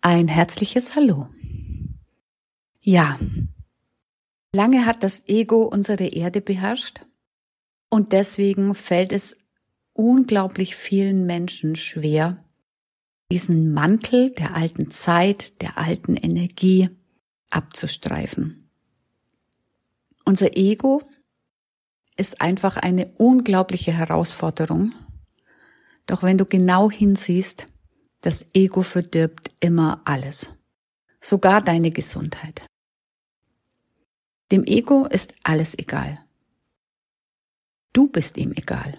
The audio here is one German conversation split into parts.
Ein herzliches Hallo. Ja, lange hat das Ego unsere Erde beherrscht und deswegen fällt es unglaublich vielen Menschen schwer, diesen Mantel der alten Zeit, der alten Energie abzustreifen. Unser Ego ist einfach eine unglaubliche Herausforderung. Doch wenn du genau hinsiehst, das Ego verdirbt immer alles, sogar deine Gesundheit. Dem Ego ist alles egal. Du bist ihm egal.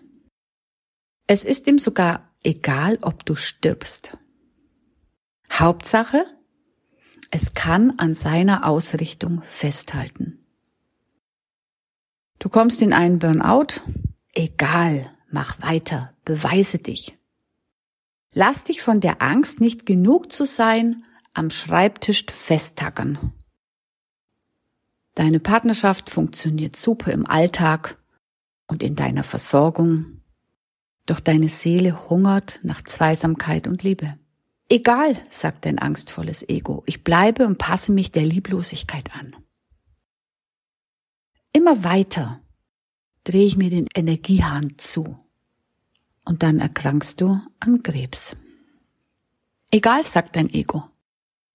Es ist ihm sogar egal, ob du stirbst. Hauptsache, es kann an seiner Ausrichtung festhalten. Du kommst in einen Burnout? Egal, mach weiter, beweise dich. Lass dich von der Angst, nicht genug zu sein, am Schreibtisch festtackern. Deine Partnerschaft funktioniert super im Alltag und in deiner Versorgung, doch deine Seele hungert nach Zweisamkeit und Liebe. Egal, sagt dein angstvolles Ego, ich bleibe und passe mich der Lieblosigkeit an. Immer weiter drehe ich mir den Energiehahn zu und dann erkrankst du an Krebs. Egal, sagt dein Ego.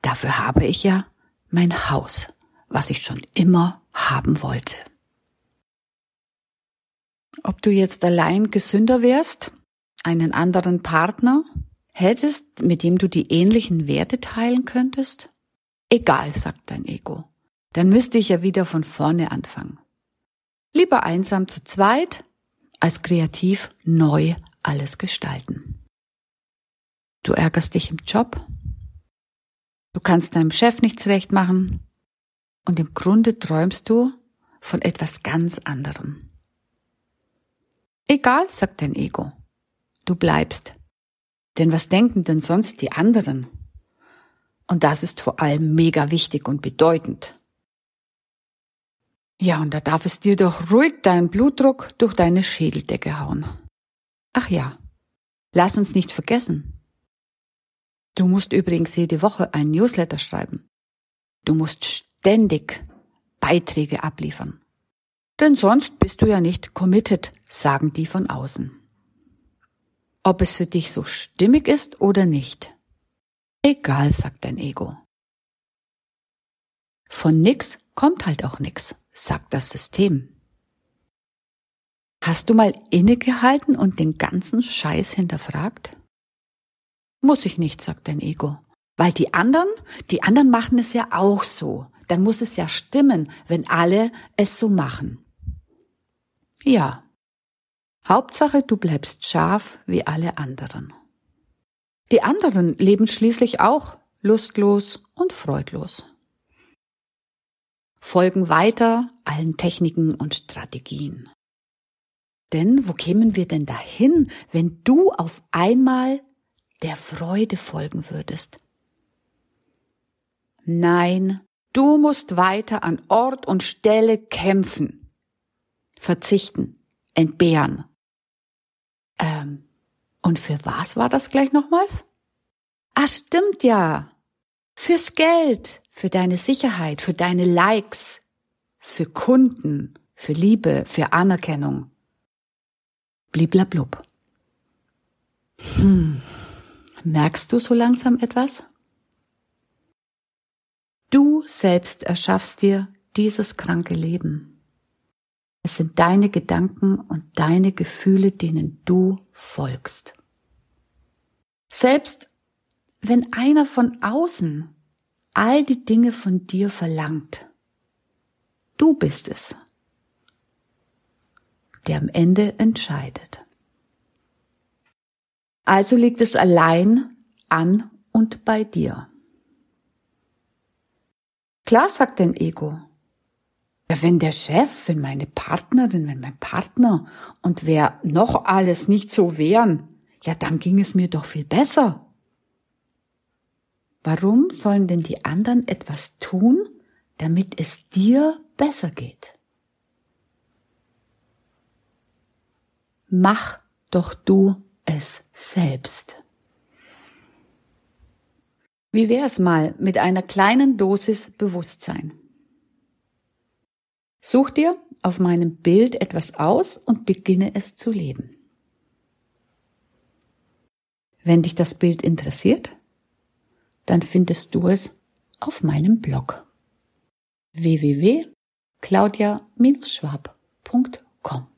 Dafür habe ich ja mein Haus, was ich schon immer haben wollte. Ob du jetzt allein gesünder wärst, einen anderen Partner hättest, mit dem du die ähnlichen Werte teilen könntest? Egal, sagt dein Ego. Dann müsste ich ja wieder von vorne anfangen. Lieber einsam zu zweit, als kreativ neu alles gestalten. Du ärgerst dich im Job, du kannst deinem Chef nichts recht machen und im Grunde träumst du von etwas ganz anderem. Egal, sagt dein Ego, du bleibst. Denn was denken denn sonst die anderen? Und das ist vor allem mega wichtig und bedeutend. Ja, und da darf es dir doch ruhig deinen Blutdruck durch deine Schädeldecke hauen. Ach ja, lass uns nicht vergessen. Du musst übrigens jede Woche ein Newsletter schreiben. Du musst ständig Beiträge abliefern. Denn sonst bist du ja nicht committed, sagen die von außen. Ob es für dich so stimmig ist oder nicht. Egal, sagt dein Ego. Von nix kommt halt auch nix, sagt das System. Hast du mal innegehalten und den ganzen Scheiß hinterfragt? Muss ich nicht, sagt dein Ego. Weil die anderen, die anderen machen es ja auch so. Dann muss es ja stimmen, wenn alle es so machen. Ja. Hauptsache, du bleibst scharf wie alle anderen. Die anderen leben schließlich auch lustlos und freudlos. Folgen weiter allen Techniken und Strategien. Denn wo kämen wir denn dahin, wenn du auf einmal der Freude folgen würdest? Nein, du musst weiter an Ort und Stelle kämpfen, verzichten, entbehren. Ähm, und für was war das gleich nochmals? Ah, stimmt ja. Fürs Geld, für deine Sicherheit, für deine Likes, für Kunden, für Liebe, für Anerkennung bliblablub. Hm. Merkst du so langsam etwas? Du selbst erschaffst dir dieses kranke Leben. Es sind deine Gedanken und deine Gefühle, denen du folgst. Selbst wenn einer von außen all die Dinge von dir verlangt, du bist es, der am Ende entscheidet. Also liegt es allein an und bei dir. Klar, sagt dein Ego. Ja, wenn der Chef, wenn meine Partnerin, wenn mein Partner und wer noch alles nicht so wären, ja, dann ging es mir doch viel besser. Warum sollen denn die anderen etwas tun, damit es dir besser geht? Mach doch du es selbst. Wie wär's mal mit einer kleinen Dosis Bewusstsein? Such dir auf meinem Bild etwas aus und beginne es zu leben. Wenn dich das Bild interessiert, dann findest du es auf meinem Blog www.claudia-schwab.com